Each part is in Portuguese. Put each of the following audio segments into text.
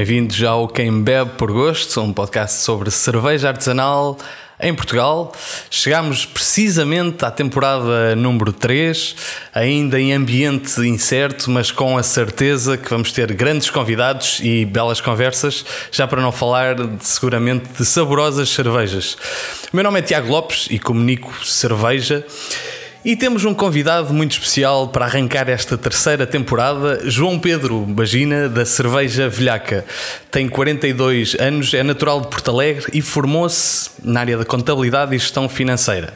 Bem-vindos ao Quem Bebe por Gosto, um podcast sobre cerveja artesanal em Portugal. Chegámos precisamente à temporada número 3, ainda em ambiente incerto, mas com a certeza que vamos ter grandes convidados e belas conversas, já para não falar de, seguramente de saborosas cervejas. O meu nome é Tiago Lopes e comunico cerveja. E temos um convidado muito especial para arrancar esta terceira temporada, João Pedro Bagina, da Cerveja Velhaca. Tem 42 anos, é natural de Porto Alegre e formou-se na área da contabilidade e gestão financeira.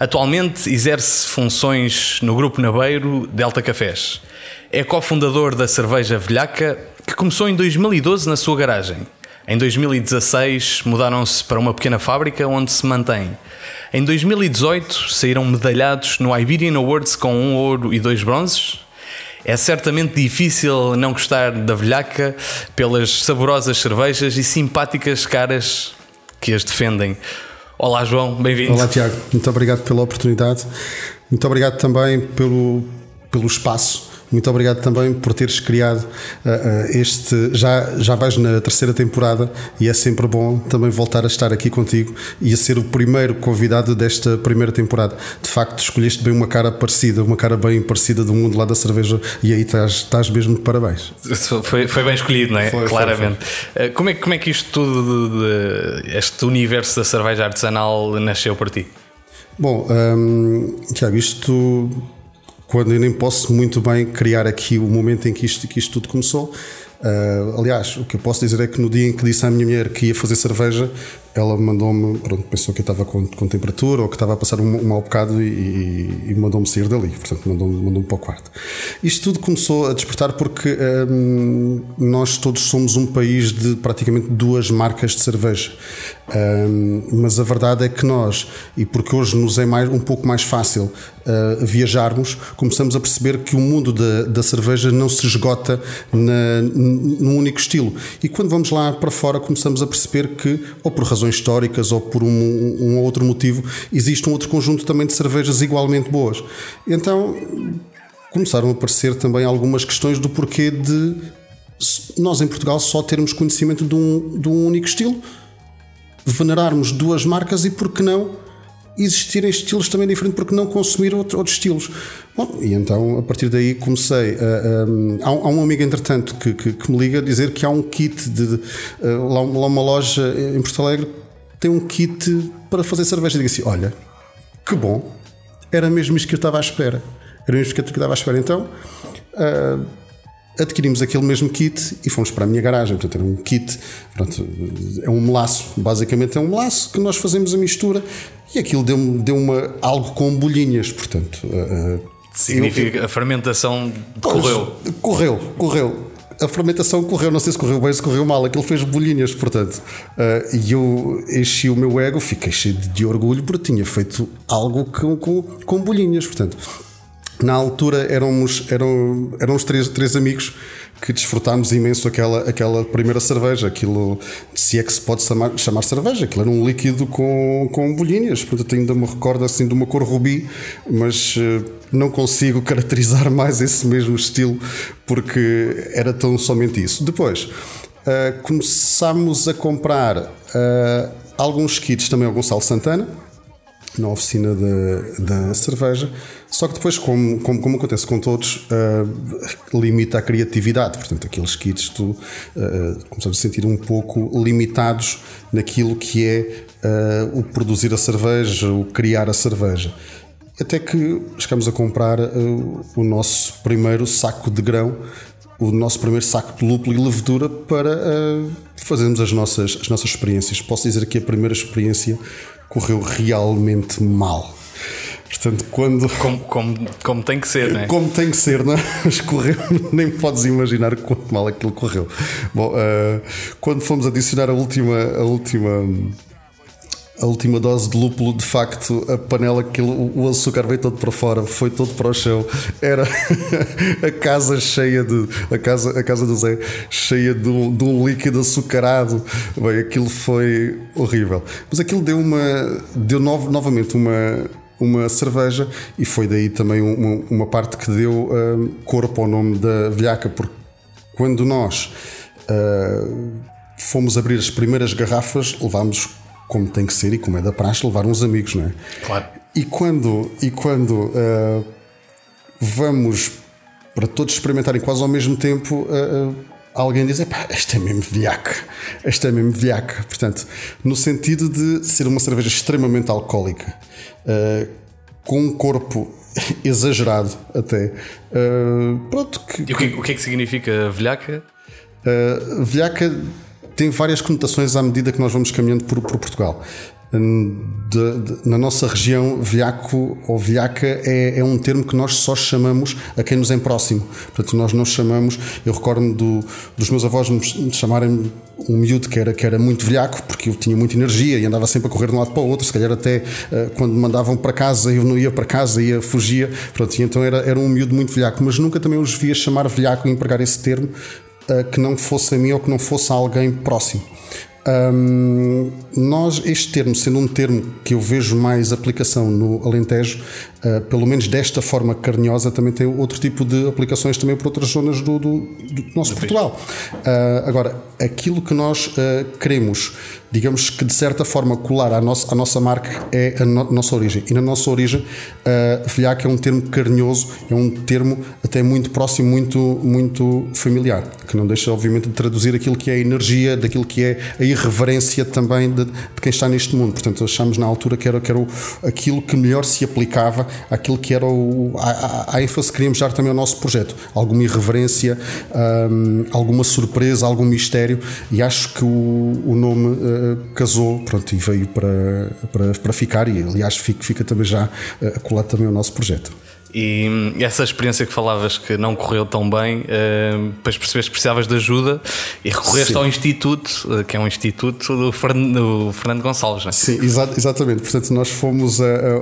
Atualmente exerce funções no Grupo Nabeiro Delta Cafés. É cofundador da Cerveja Velhaca, que começou em 2012 na sua garagem. Em 2016 mudaram-se para uma pequena fábrica onde se mantém. Em 2018 saíram medalhados no Iberian Awards com um ouro e dois bronzes. É certamente difícil não gostar da velhaca pelas saborosas cervejas e simpáticas caras que as defendem. Olá João, bem-vindo. Olá Tiago, muito obrigado pela oportunidade. Muito obrigado também pelo, pelo espaço muito obrigado também por teres criado uh, este. Já, já vais na terceira temporada e é sempre bom também voltar a estar aqui contigo e a ser o primeiro convidado desta primeira temporada. De facto, escolheste bem uma cara parecida, uma cara bem parecida do mundo lá da cerveja e aí estás, estás mesmo de parabéns. Foi, foi bem escolhido, não é? Foi, Claramente. Foi, foi. Como, é, como é que isto tudo, de, de, este universo da cerveja artesanal nasceu para ti? Bom, um, Tiago, isto quando eu nem posso muito bem criar aqui o momento em que isto, que isto tudo começou. Uh, aliás, o que eu posso dizer é que no dia em que disse à minha mulher que ia fazer cerveja, ela mandou-me, pronto, pensou que eu estava com, com temperatura ou que estava a passar um, um mau bocado e, e mandou-me sair dali, portanto mandou-me mandou para o quarto. Isto tudo começou a despertar porque um, nós todos somos um país de praticamente duas marcas de cerveja, um, mas a verdade é que nós, e porque hoje nos é mais, um pouco mais fácil uh, viajarmos, começamos a perceber que o mundo da, da cerveja não se esgota na, num único estilo. E quando vamos lá para fora começamos a perceber que, ou por razões razões históricas ou por um, um outro motivo, existe um outro conjunto também de cervejas igualmente boas. Então começaram a aparecer também algumas questões do porquê de nós em Portugal só termos conhecimento de um, de um único estilo, venerarmos duas marcas e por que não existirem estilos também diferentes, porque não consumir outro, outros estilos. Bom, e então a partir daí comecei a. a, há, um amigo, entretanto, que, que, que, me liga a dizer que há um kit de. de lá, lá uma loja em Porto Alegre tem um kit para fazer cerveja. digo assim: olha, que bom, era mesmo isto que eu estava à espera. Era mesmo isto que eu estava à espera. Então. Uh, adquirimos aquele mesmo kit e fomos para a minha garagem. Portanto, era um kit, pronto, é um melaço, basicamente é um melaço que nós fazemos a mistura e aquilo deu, deu uma, algo com bolhinhas, portanto. Uh, Significa eu, a fermentação correu. Correu, correu. A fermentação correu, não sei se correu bem, se correu mal, aquilo fez bolhinhas, portanto. Uh, e eu enchi o meu ego, fiquei cheio de, de orgulho porque tinha feito algo com, com, com bolhinhas, portanto. Na altura éramos, eram, éramos três, três amigos que desfrutámos imenso aquela, aquela primeira cerveja. Aquilo, se é que se pode chamar, chamar cerveja, aquilo era um líquido com, com bolhinhas. Portanto, ainda me recordo assim de uma cor rubi, mas uh, não consigo caracterizar mais esse mesmo estilo porque era tão somente isso. Depois uh, começámos a comprar uh, alguns kits também ao Gonçalo Santana na oficina da, cerveja. Só que depois, como, como, como acontece com todos, uh, limita a criatividade. Portanto, aqueles kits tu uh, começamos a sentir um pouco limitados naquilo que é uh, o produzir a cerveja, o criar a cerveja. Até que chegamos a comprar uh, o nosso primeiro saco de grão, o nosso primeiro saco de lúpulo e levedura para fazermos as nossas, as nossas experiências. Posso dizer que a primeira experiência correu realmente mal. Portanto, quando. Como, como, como tem que ser, né? Como tem que ser, não é? Mas correu, nem podes imaginar quanto mal aquilo correu. Bom, uh, quando fomos adicionar a última. A última a última dose de lúpulo, de facto, a panela, aquilo, o açúcar veio todo para fora, foi todo para o chão. Era a casa cheia de. A casa, a casa do Zé cheia de um, de um líquido açucarado. Bem, aquilo foi horrível. Mas aquilo deu uma. Deu no, novamente uma. Uma cerveja, e foi daí também uma, uma parte que deu um, corpo ao nome da velhaca, porque quando nós uh, fomos abrir as primeiras garrafas, levámos como tem que ser e como é da praxe, levar uns amigos, não é? Claro. E quando, e quando uh, vamos para todos experimentarem quase ao mesmo tempo, uh, alguém diz: Epá, esta é mesmo velhaca, esta é mesmo velhaca. Portanto, no sentido de ser uma cerveja extremamente alcoólica, uh, com um corpo exagerado até. Uh, pronto. Que, e o que, o que é que significa velhaca? Uh, velhaca tem várias conotações à medida que nós vamos caminhando por, por Portugal. De, de, na nossa região, velhaco ou velhaca é, é, um termo que nós só chamamos a quem nos é próximo. Portanto, nós não chamamos. Eu recordo-me do, dos meus avós me chamarem um miúdo que era, que era muito velhaco, porque eu tinha muita energia e andava sempre a correr de um lado para o outro. Se calhar, até uh, quando me mandavam para casa, eu não ia para casa, ia, fugia. Pronto, e então era, era um miúdo muito velhaco. Mas nunca também os via chamar velhaco e empregar esse termo uh, que não fosse a mim ou que não fosse a alguém próximo. Um, nós, este termo, sendo um termo que eu vejo mais aplicação no Alentejo, uh, pelo menos desta forma carinhosa, também tem outro tipo de aplicações também para outras zonas do, do, do nosso do Portugal. Uh, agora, aquilo que nós uh, queremos, digamos que de certa forma colar à nossa, à nossa marca é a no, nossa origem. E na nossa origem, uh, velhaco é um termo carinhoso, é um termo até muito próximo, muito, muito familiar, que não deixa, obviamente, de traduzir aquilo que é a energia, daquilo que é a irreverência também de, de quem está neste mundo. Portanto, achamos na altura que era, que era o, aquilo que melhor se aplicava àquilo que era o, a ênfase que queríamos dar também ao nosso projeto. Alguma irreverência, um, alguma surpresa, algum mistério, e acho que o, o nome uh, casou pronto, e veio para, para, para ficar, e aliás fica, fica também já uh, colado também ao nosso projeto. E essa experiência que falavas que não correu tão bem, uh, depois percebeste que precisavas de ajuda e recorreste Sim. ao Instituto, uh, que é um instituto do Fernando, do Fernando Gonçalves, não é? Sim, exa exatamente. Portanto, nós fomos a, a, a,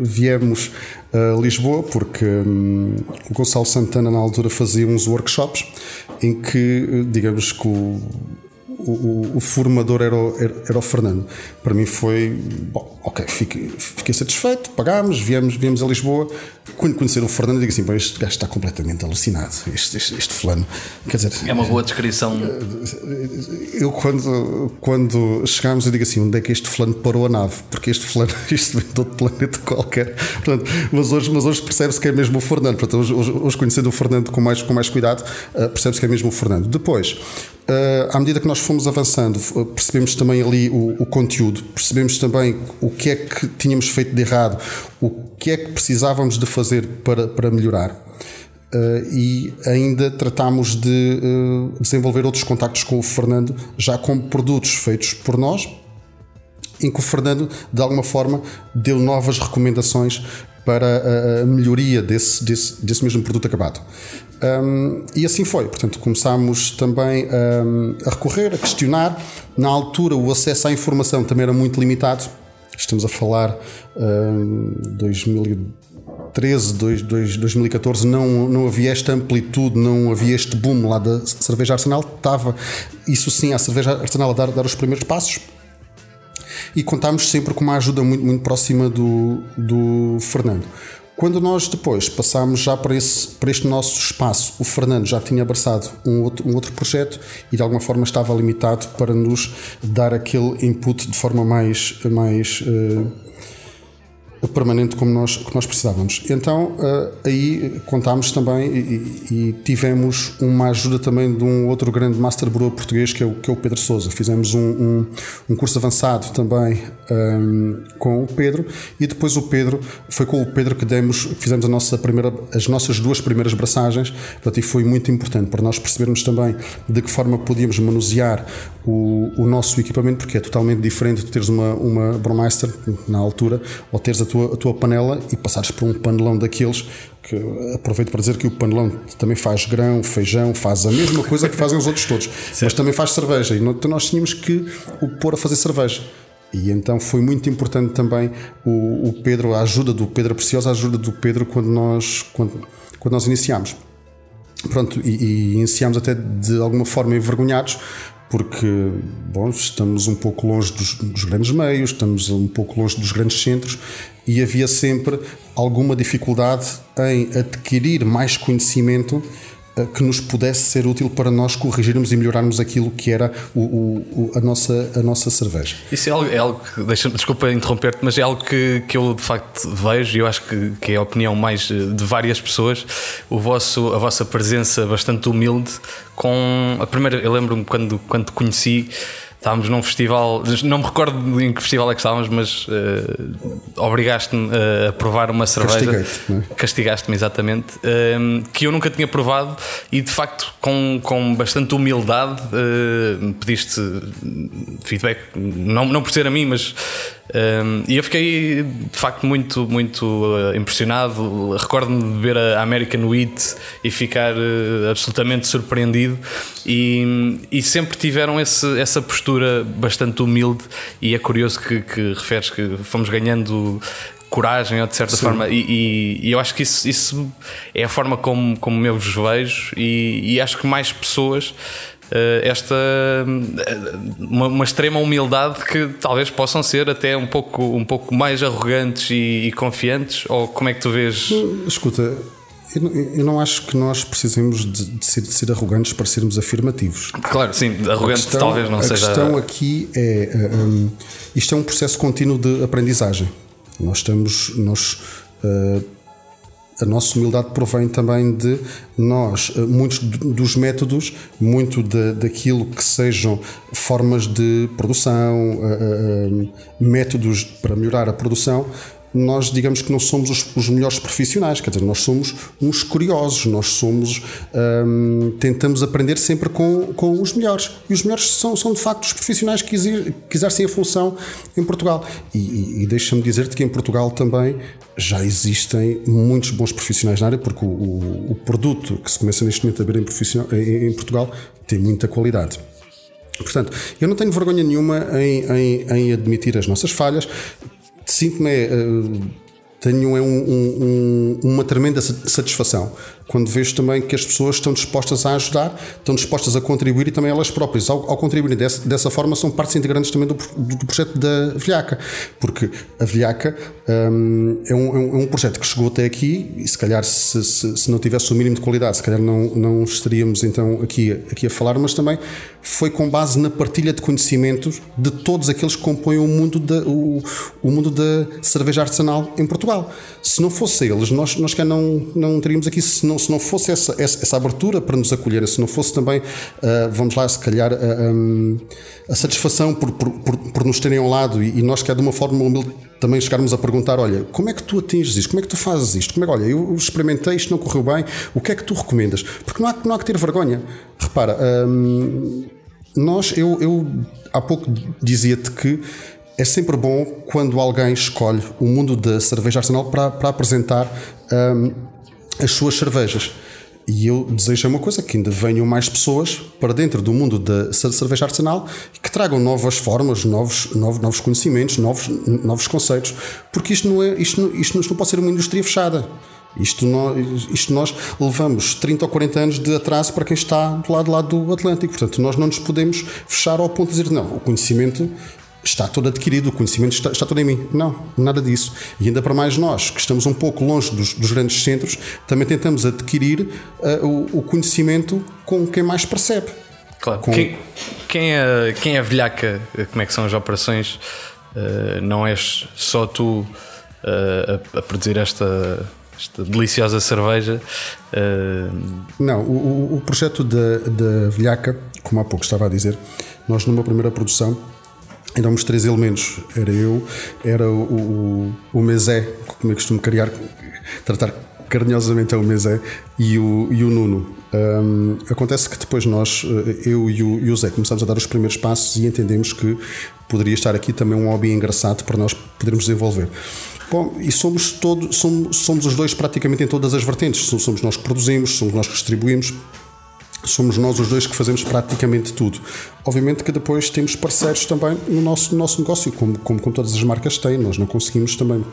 viemos a Lisboa porque um, o Gonçalo Santana, na altura, fazia uns workshops em que, digamos que o o, o, formador era o, era o Fernando. Para mim foi, bom, ok, fiquei, fiquei satisfeito, pagámos, viemos, viemos a Lisboa. Quando conhecer o Fernando, digo assim: bom, este gajo está completamente alucinado, este, este, este fulano. Quer dizer, é uma boa descrição. Eu, quando, quando chegámos, eu digo assim: onde é que este fulano parou a nave? Porque este fulano, isto vem de outro planeta qualquer. Portanto, mas hoje, mas hoje percebe-se que é mesmo o Fernando. Portanto, hoje, hoje, conhecendo o Fernando com mais, com mais cuidado, uh, percebe-se que é mesmo o Fernando. Depois, Uh, à medida que nós fomos avançando, percebemos também ali o, o, conteúdo, percebemos também o que é que tínhamos feito de errado, o que é que precisávamos de fazer para, para melhorar. Uh, e ainda tratámos de uh, desenvolver outros contactos com o Fernando, já com produtos feitos por nós, em que o Fernando, de alguma forma, deu novas recomendações para a melhoria desse, desse, desse mesmo produto acabado. Um, e assim foi. Portanto, começámos também um, a recorrer, a questionar. Na altura, o acesso à informação também era muito limitado. Estamos a falar um, 2013, 2014, não, não havia esta amplitude, não havia este boom lá da cerveja Arsenal. Estava, isso sim, a cerveja Arsenal a dar, dar os primeiros passos. E contámos sempre com uma ajuda muito, muito próxima do, do Fernando. Quando nós depois passámos já para, esse, para este nosso espaço, o Fernando já tinha abraçado um outro, um outro projeto e de alguma forma estava limitado para nos dar aquele input de forma mais, mais uh, permanente como nós, que nós precisávamos. Então uh, aí contámos também e, e, tivemos uma ajuda também de um outro grande master brewer português que é o, que é o Pedro Souza. Fizemos um, um, um curso avançado também um, com o Pedro e depois o Pedro, foi com o Pedro que demos, fizemos a nossa primeira, as nossas duas primeiras braçagens portanto, e foi muito importante para nós percebermos também de que forma podíamos manusear o, o nosso equipamento, porque é totalmente diferente de teres uma, uma Brewmaster na altura ou teres a tua, a tua panela e passares por um panelão daqueles que aproveito para dizer que o panelão também faz grão, feijão, faz a mesma coisa que fazem os outros todos, mas também faz cerveja e nós tínhamos que o pôr a fazer cerveja. E então foi muito importante também o, o Pedro, a ajuda do Pedro, a preciosa ajuda do Pedro quando nós, quando, quando nós iniciámos. Pronto, e, e iniciámos até de alguma forma envergonhados, porque bom, estamos um pouco longe dos, dos, grandes meios, estamos um pouco longe dos grandes centros e havia sempre alguma dificuldade em adquirir mais conhecimento que nos pudesse ser útil para nós corrigirmos e melhorarmos aquilo que era o, o, a, nossa, a nossa cerveja. Isso é algo, é algo que, deixa desculpa interromper-te, mas é algo que, que eu de facto vejo e eu acho que, que é a opinião mais de várias pessoas, o vosso, a vossa presença bastante humilde com a primeira, eu lembro-me quando, quando te conheci Estávamos num festival, não me recordo em que festival é que estávamos, mas uh, obrigaste-me a provar uma cerveja. É? Castigaste-me, exatamente. Uh, que eu nunca tinha provado e de facto, com, com bastante humildade, uh, pediste feedback, não, não por ser a mim, mas um, e eu fiquei de facto muito, muito uh, impressionado. Recordo-me de ver a American Wheat e ficar uh, absolutamente surpreendido. E, e sempre tiveram esse, essa postura bastante humilde. E é curioso que, que referes que fomos ganhando coragem, de certa Sim. forma, e, e, e, eu acho que isso, isso é a forma como, como eu vos vejo, e, e acho que mais pessoas esta uma, uma, extrema humildade que talvez possam ser até um pouco, um pouco mais arrogantes e, e confiantes ou como é que tu vês? Escuta, eu não, acho que nós precisemos de, de, ser, de, ser, arrogantes para sermos afirmativos. Claro, sim, arrogante questão, talvez não a seja. A questão aqui é um, isto é um processo contínuo de aprendizagem. Nós estamos, nós uh, a nossa humildade provém também de nós, eh, muitos dos métodos, muito de, daquilo que sejam formas de produção, uh, uh, métodos para melhorar a produção, nós digamos que não somos os, os, melhores profissionais, quer dizer, nós somos uns curiosos, nós somos hum, tentamos aprender sempre com, com os melhores e os melhores são, são de facto os profissionais que, exer, que exercem a função em Portugal e, e, e deixa-me dizer-te que em Portugal também já existem muitos bons profissionais na área porque o, o, o produto que se começa neste momento a ver em, em, Portugal tem muita qualidade. Portanto, eu não tenho vergonha nenhuma em, em, em admitir as nossas falhas sinto-me. Uh, tenho é um, um, uma tremenda satisfação quando vejo também que as pessoas estão dispostas a ajudar, estão dispostas a contribuir e também elas próprias, ao, ao contribuírem dessa, dessa forma, são partes integrantes também do, do, do projeto da Vilhaca, porque a Vilhaca um, é, um, é um projeto que chegou até aqui e se calhar se, se, se, não tivesse o mínimo de qualidade, se calhar não, não estaríamos então aqui, aqui a falar, mas também foi com base na partilha de conhecimentos de todos aqueles que compõem o mundo da, o, o mundo da cerveja artesanal em Portugal. Se não fosse eles, nós, nós não, não teríamos aqui, se não não, se não fosse essa, essa, essa, abertura para nos acolher, se não fosse também, uh, vamos lá, se calhar, uh, ah, um, a satisfação por, por, por, por, nos terem ao lado e, e nós que é de uma forma humilde também chegarmos a perguntar: olha, como é que tu atinges isto? Como é que tu fazes isto? Como é que, olha, eu experimentei, isto não correu bem, o que é que tu recomendas? Porque não há, não há que ter vergonha. Repara, um, nós, eu, eu há pouco dizia-te que é sempre bom quando alguém escolhe o mundo da cerveja arsenal para, para apresentar um, as suas cervejas. E eu desejo uma coisa: que ainda venham mais pessoas para dentro do mundo da cerveja artesanal e que tragam novas formas, novos, novos, novos conhecimentos, novos, novos conceitos, porque isto não, é, isto, não, isto não pode ser uma indústria fechada. Isto nós, isto nós levamos 30 ou 40 anos de atraso para quem está do lado, do lado do Atlântico. Portanto, nós não nos podemos fechar ao ponto de dizer, não, o conhecimento está todo adquirido, o conhecimento está, está, todo em mim. Não, nada disso. E ainda para mais nós, que estamos um pouco longe dos, dos grandes centros, também tentamos adquirir uh, o, o, conhecimento com quem mais percebe. Claro. Com... Quem, quem, é, quem é velhaca? Como é que são as operações? Uh, não és só tu uh, a, a, produzir esta, esta deliciosa cerveja? Não, o, o projeto da velhaca, como há pouco estava a dizer, nós numa primeira produção éramos três elementos. Era eu, era o, o, o Mesé, como eu costumo criar, tratar carinhosamente é o Mesé, e o, e o Nuno. Um, acontece que depois nós, eh, eu e o, e o Zé, começamos a dar os primeiros passos e entendemos que poderia estar aqui também um hobby engraçado para nós podermos desenvolver. Bom, e somos, todos, somos, somos os dois praticamente em todas as vertentes. Somos nós que produzimos, somos nós que distribuímos, somos nós os dois que fazemos praticamente tudo. Obviamente que depois temos parceiros também no nosso, no nosso negócio, como, como com todas as marcas têm, nós não conseguimos também.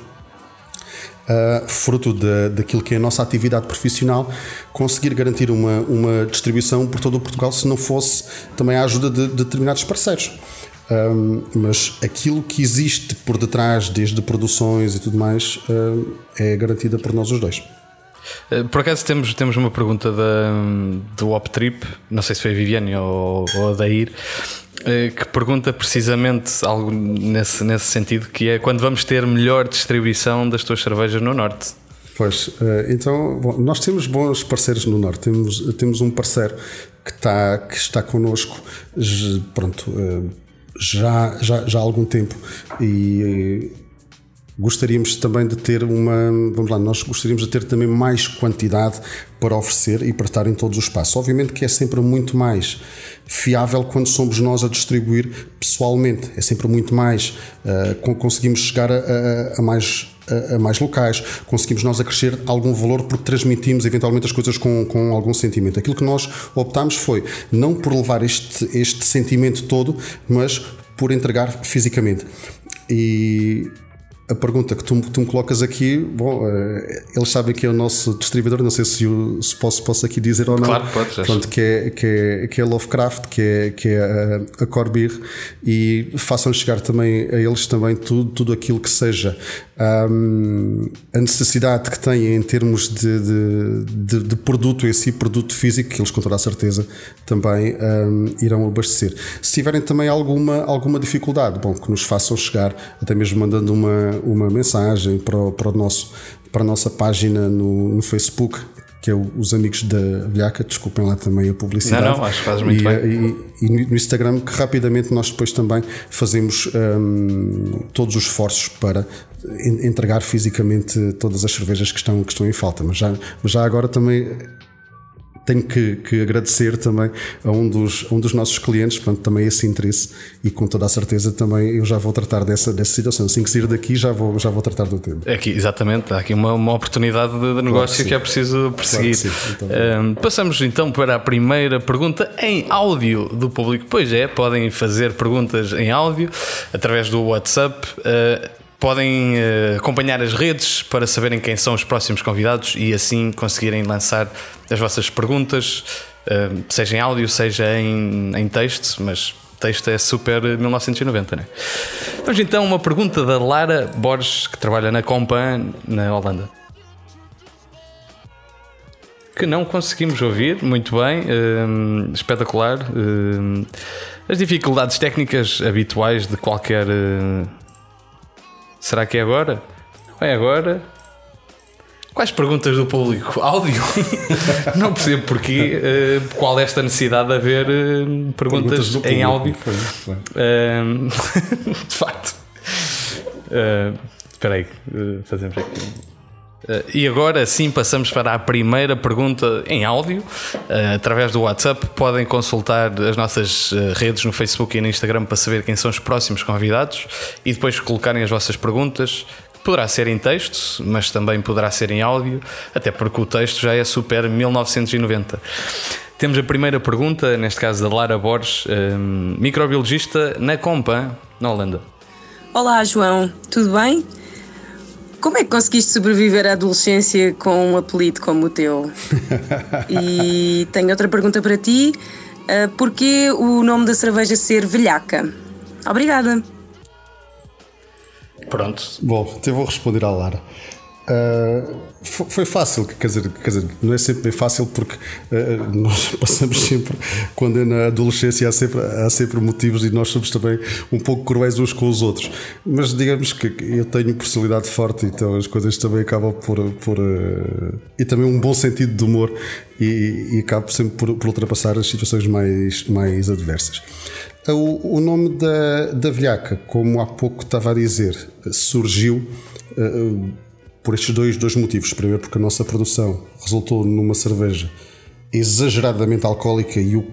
Uh, fruto de, daquilo que é a nossa atividade profissional, conseguir garantir uma, uma distribuição por todo o Portugal se não fosse também a ajuda de, de determinados parceiros. Um, ah, mas aquilo que existe por detrás, desde produções e tudo mais, uh, é garantida por nós os dois. Eh, por acaso temos, temos uma pergunta da, do Optrip, não sei se foi a Viviane ou, ou a Dair, eh, que pergunta precisamente algo nesse, nesse sentido, que é quando vamos ter melhor distribuição das tuas cervejas no Norte? Pois, eh, então, bom, nós temos bons parceiros no Norte. Temos, temos um parceiro que está, que está connosco, pronto, já, já, já há algum tempo e Gostaríamos também de ter uma, vamos lá, nós gostaríamos de ter também mais quantidade para oferecer e para estar em todos os espaços. Obviamente que é sempre muito mais fiável quando somos nós a distribuir pessoalmente, é sempre muito mais, uh, conseguimos chegar a, a, a mais a, mais locais, conseguimos nós acrescer algum valor porque transmitimos eventualmente as coisas com, com algum sentimento. Aquilo que nós optámos foi não por levar este, este sentimento todo, mas por entregar fisicamente. E a pergunta que tu, tu, me colocas aqui, bom, uh, eles sabem que é o nosso distribuidor, não sei se, eu, se posso, posso aqui dizer ou não. Claro, podes. Pronto, que é, que, é, que é Lovecraft, que é, que é a, a Corbir, e façam chegar também a eles também tudo, tudo aquilo que seja um, a necessidade que têm em termos de, de, de, de, produto em si, produto físico, que eles com toda a certeza também um, irão abastecer. Se tiverem também alguma, alguma dificuldade, bom, que nos façam chegar, até mesmo mandando uma, uma mensagem para o, para o nosso para a nossa página no, no Facebook, que é os amigos da Vilhaca, desculpem lá também a publicidade. Não, não, acho que faz muito e, bem. E, e, no Instagram, que rapidamente nós depois também fazemos um, todos os esforços para entregar fisicamente todas as cervejas que estão, que estão em falta. Mas já, mas já agora também tenho que, que, agradecer também a um dos, um dos nossos clientes, portanto, também esse interesse e com toda a certeza também eu já vou tratar dessa, dessa situação. Assim que sair daqui já vou, já vou tratar do tema. É aqui, exatamente, há aqui uma, uma oportunidade de, negócio claro que, que, é preciso perseguir. Claro então, um, passamos então para a primeira pergunta em áudio do público. Pois é, podem fazer perguntas em áudio através do WhatsApp. Uh, Podem uh, acompanhar as redes para saberem quem são os próximos convidados e assim conseguirem lançar as vossas perguntas, uh, seja em áudio, seja em, em texto, mas texto é super 1990, né? Vamos então uma pergunta da Lara Borges, que trabalha na Compan na Holanda. Que não conseguimos ouvir muito bem, uh, espetacular. As dificuldades técnicas habituais de qualquer Será que é agora? Não é agora? Quais perguntas do público? Áudio? não percebo porquê. Uh, qual é esta necessidade de haver uh, perguntas, perguntas em áudio? Uh, de facto. Espera aí, fazemos aqui. Uh, e agora sim passamos para a primeira pergunta em áudio. Uh, através do WhatsApp podem consultar as nossas uh, redes no Facebook e no Instagram para saber quem são os próximos convidados e depois colocarem as vossas perguntas. Poderá ser em texto, mas também poderá ser em áudio, até porque o texto já é super 1990. Temos a primeira pergunta, neste caso da Lara Borges, microbiologista na Compa, na Holanda. Olá, João, tudo bem? Como é que conseguiste sobreviver à adolescência com um apelido como o teu? e tenho outra pergunta para ti. Uh, porquê o nome da cerveja ser velhaca? Obrigada. Pronto. Bom, então vou responder à Lara. Uh, foi fácil, quer dizer, quer dizer, não é sempre fácil porque uh, nós passamos sempre, quando é na adolescência, há sempre, há sempre motivos e nós somos também um pouco cruéis uns com os outros. Mas digamos que eu tenho personalidade forte, então as coisas também acabam por. por uh, e também um bom sentido de humor e, e acabo sempre por, por ultrapassar as situações mais, mais adversas. O, o nome da, da velhaca, como há pouco estava a dizer, surgiu. Por estes dois, dois motivos. Primeiro, porque a nossa produção resultou numa cerveja exageradamente alcoólica e o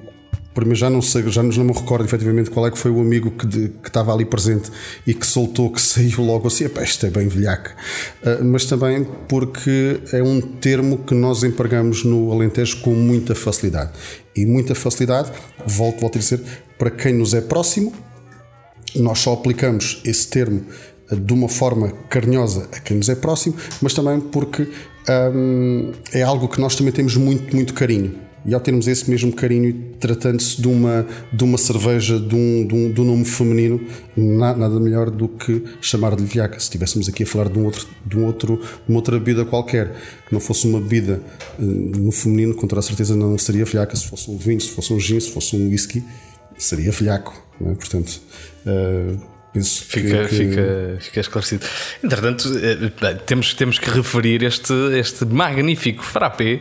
primeiro já não sei, já não me recordo efetivamente qual é que foi o amigo que, de, que estava ali presente e que soltou, que saiu logo assim, Epá, isto é bem velhaca. Uh, mas também porque é um termo que nós empregamos no Alentejo com muita facilidade. E muita facilidade, volto, volto a dizer, para quem nos é próximo, nós só aplicamos esse termo de uma forma carinhosa a quem nos é próximo, mas também porque hum, é algo que nós também temos muito, muito carinho. E ao termos esse mesmo carinho, tratando-se de uma, de uma cerveja de um, de um, de um nome feminino, nada melhor do que chamar-lhe Viaca. Se estivéssemos aqui a falar de, um outro, de, um outro, de uma outra bebida qualquer, que não fosse uma bebida uh, no feminino, com toda a certeza não seria Viaca. Se fosse um vinho, se fosse um gin, se fosse um whisky, seria Viaco. É? Portanto, uh, Penso fica, que, fica, fica esclarecido. Entretanto, eh, temos, temos que referir este, este magnífico frappé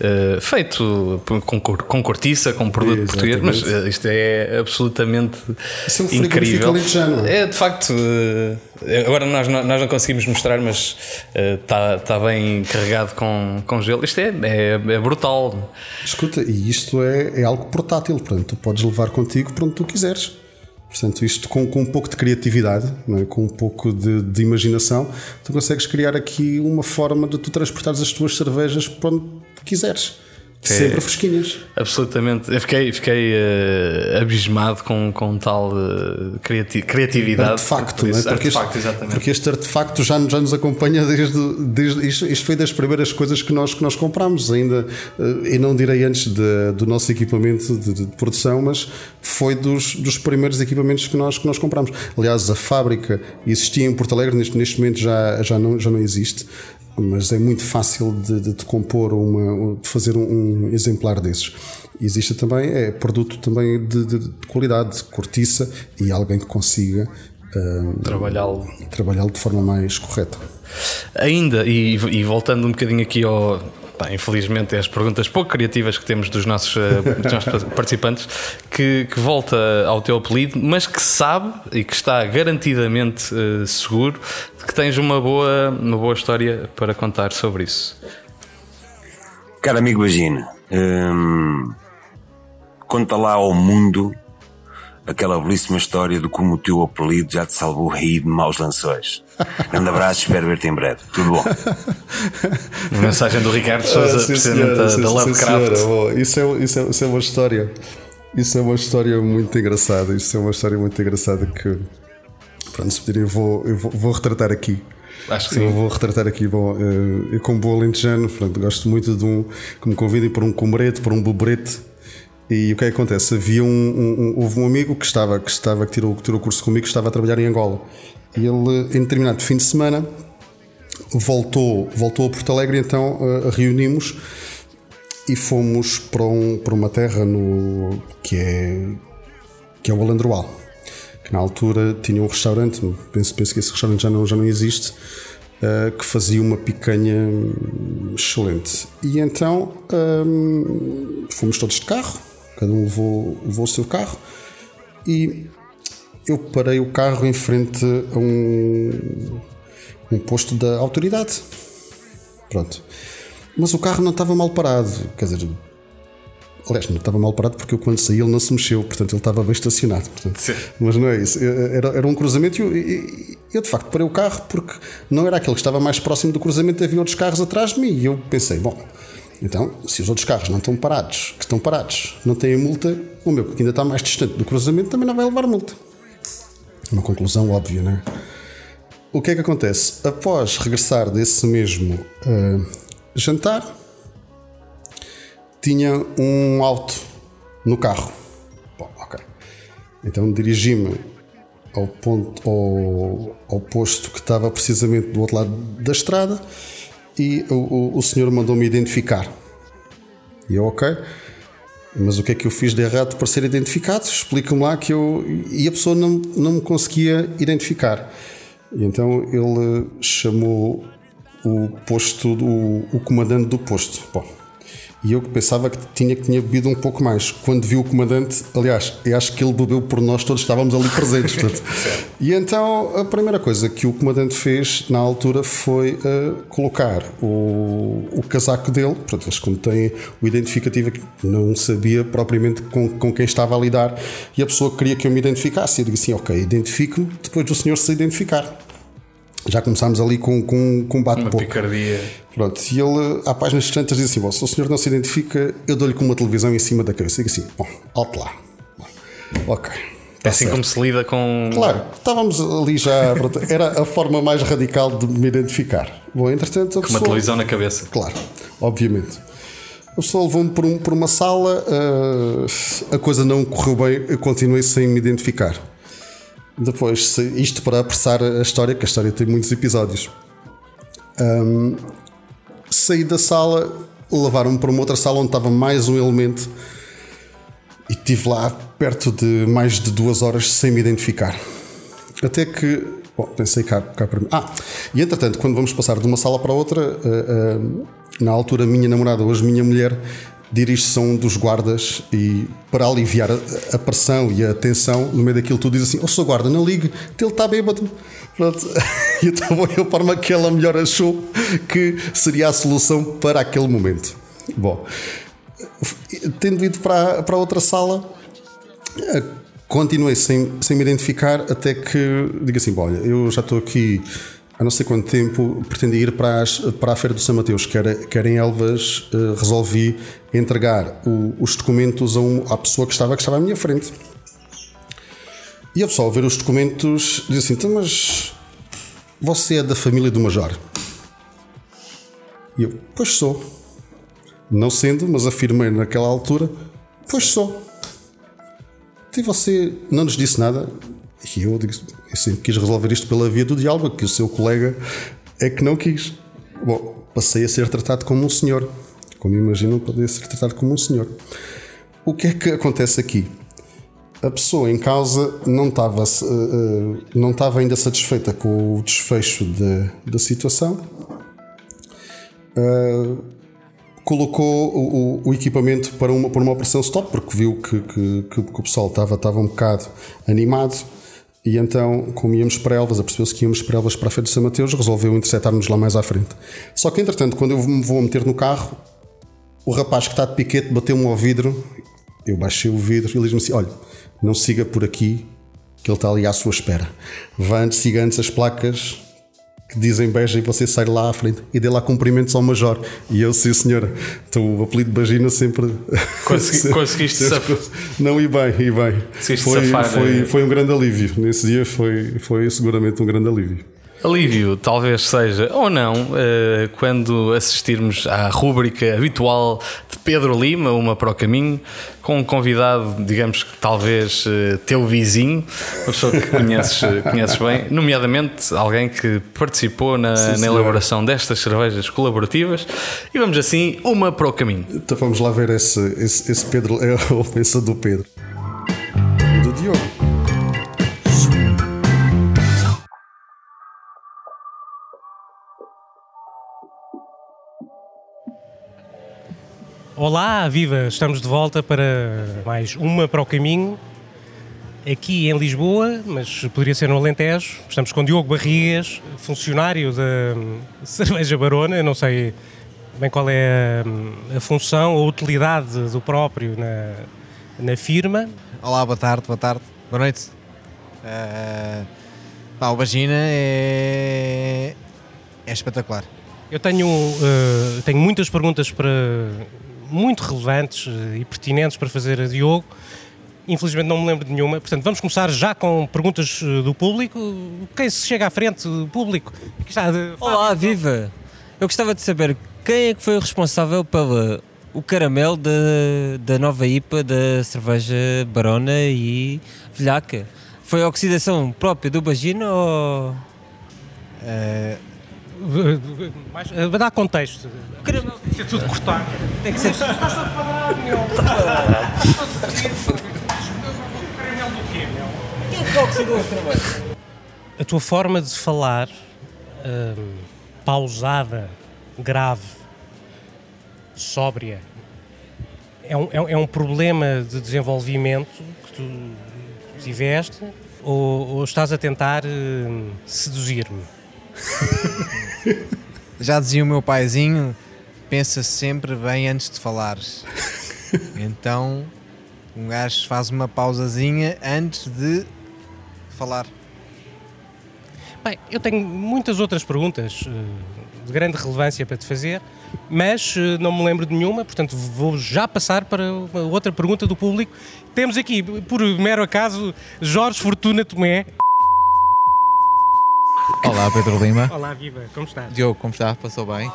uh, feito com, com cortiça, com produto é, português, mas uh, isto é absolutamente Isso é um incrível. É? é de facto. Uh, agora nós, nós não conseguimos mostrar, mas está tá bem carregado com, com gelo. Isto é, é, é brutal. Escuta, e isto é, é algo portátil, portanto, tu podes levar contigo para onde tu quiseres. Portanto, isto com, com um pouco de criatividade, é? com um pouco de, de, imaginação, tu consegues criar aqui uma forma de tu transportares as tuas cervejas para onde quiseres. Sempre fresquinhas. Absolutamente. Eu fiquei, fiquei uh, abismado com, com tal uh, criati criatividade. Artefacto, não é? porque, artefacto, este, porque este artefacto já, já nos acompanha desde. desde isto, isto, foi das primeiras coisas que nós, que nós comprámos, ainda. Uh, e não direi antes de, do nosso equipamento de, de, produção, mas foi dos, dos primeiros equipamentos que nós, que nós comprámos. Aliás, a fábrica existia em Porto Alegre, neste, neste momento já, já, não, já não existe mas é muito fácil de, de, de compor uma, de fazer um, um, exemplar desses. Existe também é produto também de, de, de qualidade, de cortiça e alguém que consiga um, trabalhá-lo trabalhá de forma mais correta. Ainda e, e voltando um bocadinho aqui ao Pá, infelizmente, é as perguntas pouco criativas que temos dos nossos, uh, dos nossos participantes, que, que, volta ao teu apelido, mas que sabe e que está garantidamente uh, seguro de que tens uma boa, uma boa história para contar sobre isso. Cara amigo Bagina, hum, conta lá ao mundo aquela belíssima história de como o teu apelido já te salvou rir de maus lanções. Grande abraço, espero ver-te em breve. Tudo bom. Mensagem do Ricardo Souza, ah, presidente da, da Lovecraft. Isso é, isso, é, isso é uma história. Isso é uma história muito engraçada. Isso é uma história muito engraçada que. Pronto, se pedirem, eu vou, eu vou, vou retratar aqui. Acho que sim. Eu vou retratar aqui. Bom, eh, eu, como boa alentejano, pronto, gosto muito de um. que me convidem para um comerete, para um bobrete e o que é que acontece? Havia um, um, houve um amigo que estava, que estava, que tirou, que tirou o curso comigo, que estava a trabalhar em Angola. E ele, em determinado fim de semana, voltou, voltou a Porto Alegre, então uh, reunimos e fomos para, um, para uma terra no, que, é, que é o Alandroal. Que na altura tinha um restaurante, penso, penso que esse restaurante já não, já não existe, uh, que fazia uma picanha excelente. E então um, fomos todos de carro cada um levou, levou o seu carro e eu parei o carro em frente a um, um posto da autoridade. Pronto. Mas o carro não estava mal parado, quer dizer, Aliás, não estava mal parado porque eu quando saí ele não se mexeu, portanto ele estava bem estacionado. Portanto, mas não é isso. Era, era um cruzamento e eu, eu, eu, de facto parei o carro porque não era aquele que estava mais próximo do cruzamento, havia outros carros atrás de mim. E eu pensei, bom, então, se os outros carros não estão parados, que estão parados, não têm multa, o meu que ainda está mais distante do cruzamento também não vai levar multa. Uma conclusão óbvia, não é? O que é que acontece? Após regressar desse mesmo uh, jantar, tinha um auto no carro. Bom, ok. Então dirigi-me ao ponto ao, ao posto que estava precisamente do outro lado da estrada e o, o, o senhor mandou-me identificar. E eu, ok. Mas o que é que eu fiz de errado para ser identificado? Explica-me lá que eu. E a pessoa não, não me conseguia identificar. E então ele chamou o posto, o, o comandante do posto. Bom, e eu pensava que tinha que tinha bebido um pouco mais. Quando vi o comandante, aliás, eu acho que ele bebeu por nós todos estávamos ali presentes. E então a primeira coisa que o comandante fez na altura foi uh, colocar o, o casaco dele. Portanto, eles como têm o identificativo que não sabia propriamente com, com quem estava a lidar e a pessoa queria que eu me identificasse. Eu disse assim: Ok, identifico-me depois do senhor se identificar já começámos ali com, com, com um bate-boca. Uma picardia. Pronto, e ele, à página tantas, diz assim: bom, se o senhor não se identifica, eu dou-lhe com uma televisão em cima da cabeça. Digo assim: bom, alto lá. Ok. É assim certo. como se lida com. Claro, estávamos ali já. era a forma mais radical de me identificar. Bom, entretanto. Com uma televisão na cabeça. Claro, obviamente. A pessoa levou-me por, um, por uma sala, uh, a coisa não correu bem, eu continuei sem me identificar. Depois, isto para apressar a história, que a história tem muitos episódios. Um, saí da sala, levaram-me para uma outra sala onde estava mais um elemento e estive lá perto de mais de duas horas sem me identificar. Até que, bom, pensei cá, cá para mim. Ah, e entretanto, quando vamos passar de uma sala para outra, uh, uh, na altura, minha namorada, hoje minha mulher, dirige-se a um dos guardas e, para aliviar a, a, pressão e a tensão, no meio daquilo tudo, diz assim: Ô, oh, sou guarda, não ligue, ele está bêbado. Pronto. E então para uma que ela melhor achou que seria a solução para aquele momento. Bom, tendo ido para, para outra sala, eh, continuei sem, sem me identificar até que digo assim: olha, eu já estou aqui há não sei quanto tempo, pretendi ir para, as, para a Feira do São Mateus, que era, que era em Elvas, uh, resolvi entregar o, os documentos a um, à pessoa que estava, que estava à minha frente. E a pessoa, ao ver os documentos, diz assim: então, mas você é da família do Major? E eu, pois sou. Não sendo, mas afirmei naquela altura, pois sou. E você não nos disse nada? E eu, digo, eu sempre quis resolver isto pela via do diálogo, que o seu colega é que não quis. Bom, passei a ser tratado como um senhor. Como imaginam, poderia ser tratado como um senhor. O que é que acontece aqui? A pessoa em causa não estava, uh, não estava ainda satisfeita com o desfecho de, da situação. Uh, colocou o, o, equipamento para uma, para uma operação stop, porque viu que, que, que o pessoal estava, estava um bocado animado e então, como íamos para Elvas, apercebeu-se que íamos para Elvas para a Feira de São Mateus, resolveu interceptar-nos lá mais à frente. Só que, entretanto, quando eu me vou meter no carro, o rapaz que está de piquete bateu-me ao vidro, eu baixei o vidro e ele diz-me assim: Olha, não siga por aqui, que ele está ali à sua espera. Vá antes, siga antes as placas que dizem beija e você sai lá à frente e dê lá cumprimentos ao Major. E eu, sim senhora, então o apelido Bagina sempre. Consegui, conseguiste safar. Não, e bem, e bem. Foi, safar, foi, é... foi um grande alívio. Nesse dia foi, foi seguramente um grande alívio. Alívio, talvez seja, ou não, eh, quando assistirmos à rúbrica habitual de Pedro Lima, uma para o caminho, com um convidado, digamos que talvez eh, teu vizinho, uma pessoa que conheces, conheces bem, nomeadamente alguém que participou na, Sim, na elaboração destas cervejas colaborativas. E vamos assim, uma para o caminho. Então vamos lá ver esse, esse, esse Pedro, a ofensa do Pedro. Do Diogo. Olá, viva! Estamos de volta para mais uma para o caminho, aqui em Lisboa, mas poderia ser no Alentejo. Estamos com Diogo Barrigas, funcionário da Cerveja Barona. Eu não sei bem qual é a, a função ou utilidade do próprio na, na firma. Olá, boa tarde, boa tarde, boa noite. Uh, pá, o é, é espetacular. Eu tenho, uh, tenho muitas perguntas para muito relevantes eh, e pertinentes para fazer a Diogo. Infelizmente não me lembro de nenhuma. Portanto, vamos começar já com perguntas eh, do público. Quem se chega à frente, público? Está de... Olá, viva! Eu gostava de saber quem é que foi o responsável pelo o caramelo da, da nova IPA da cerveja Barona e Velhaca. Foi a oxidação própria do Bagino ou... Uh, mais, uh, dar contexto. Tem que ser tudo cortado. Tem que ser. Gosta de parar, meu. Caramelo do quê, meu? Quem é que oxidou o caramelo? A tua forma de falar, hum, pausada, grave, sóbria, é um, é um problema de desenvolvimento que tu tiveste ou, ou estás a tentar hum, seduzir-me? Já dizia o meu paizinho: pensa sempre bem antes de falares. então, um gajo faz uma pausazinha antes de falar. Bem, eu tenho muitas outras perguntas uh, de grande relevância para te fazer, mas uh, não me lembro de nenhuma, portanto vou já passar para outra pergunta do público. Temos aqui, por mero acaso, Jorge Fortuna Tomé. Olá, Pedro Lima. Olá, viva, como está? Diogo, como está? Passou bem?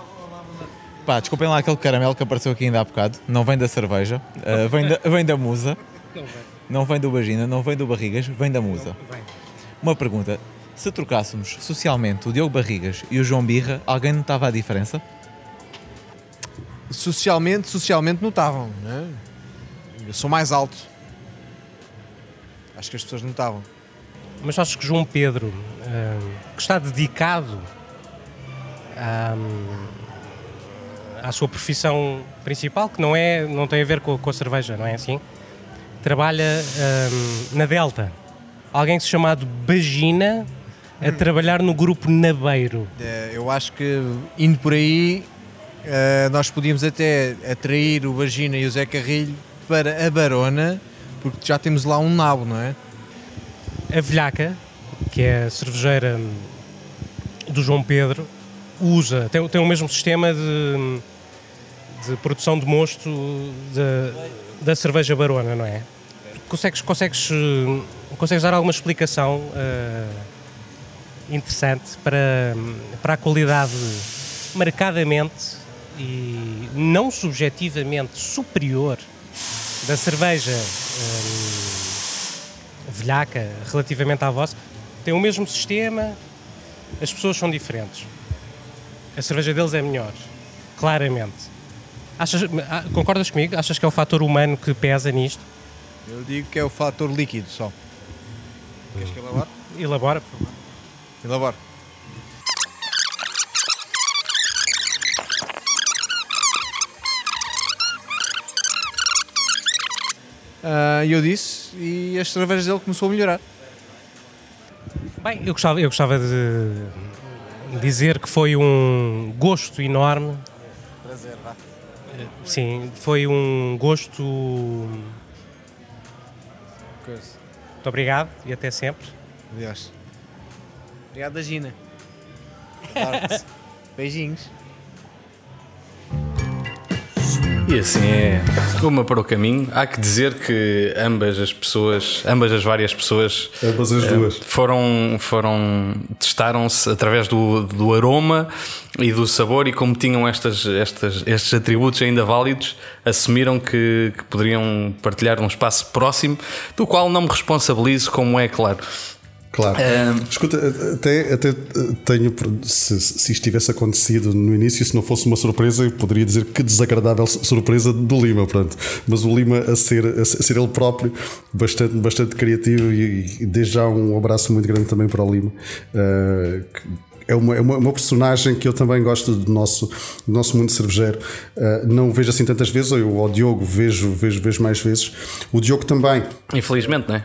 Pá, desculpem lá aquele caramelo que apareceu aqui ainda há bocado. Não vem da cerveja, uh, vem, da, vem da musa. Não vem do vagina, não vem do barrigas, vem da musa. Uma pergunta: se trocássemos socialmente o Diogo Barrigas e o João Birra, alguém notava a diferença? Socialmente, socialmente notavam, né? Eu sou mais alto. Acho que as pessoas notavam. Mas acho que João Pedro, hum, que está dedicado hum, à sua profissão principal, que não, é, não tem a ver com, com a cerveja, não é assim? Trabalha hum, na Delta. Alguém chamado Bagina a trabalhar no grupo Nabeiro. Eu acho que indo por aí eh, nós podíamos até atrair o Vagina e o Zé Carrilho para a Barona, porque já temos lá um nabo, não é? A Velhaca, que é a cervejeira do João Pedro, usa, tem, tem o mesmo sistema de, de produção de mosto da, da cerveja barona, não é? Consegues, consegues, eh, consegues dar alguma explicação eh, interessante para, para a qualidade marcadamente e não subjetivamente superior da cerveja eh, velhaca relativamente à vossa? Tem o mesmo sistema, as pessoas são diferentes. A cerveja deles é melhor, claramente. Achas, ah, concordas comigo? Achas que é o fator humano que pesa nisto? Eu digo que é o fator líquido só. Queres que elabore? Elabora, por favor. Elabore. Ah, E eu disse, e as cervejas dele começou a melhorar. Bem, eu gostava, eu gostava de dizer que foi um gosto enorme. Prazer, vá. Sim, foi um gosto. Muito obrigado e até sempre. Aliás. Obrigado, Gina. Beijinhos. E assim é uma para o caminho. Há que dizer que ambas as pessoas, ambas as várias pessoas, Ambas as eh, duas. foram, foram testaram-se através do, do aroma e do sabor e como tinham estas, estas, estes atributos ainda válidos, assumiram que, que poderiam partilhar um espaço próximo, do qual não me responsabilizo, como é claro. Claro. Escuta, até, até tenho. Se, se isto tivesse acontecido no início, se não fosse uma surpresa, eu poderia dizer que desagradável surpresa do Lima, pronto. Mas o Lima a ser, a ser ele próprio, bastante, bastante criativo e, e desde já um abraço muito grande também para o Lima. Uh, que, é uma, é uma, uma, personagem que eu também gosto do nosso, do nosso mundo cervejeiro. Uh, não o vejo assim tantas vezes, eu ao Diogo vejo, vejo, vejo mais vezes. O Diogo também. Infelizmente, não é?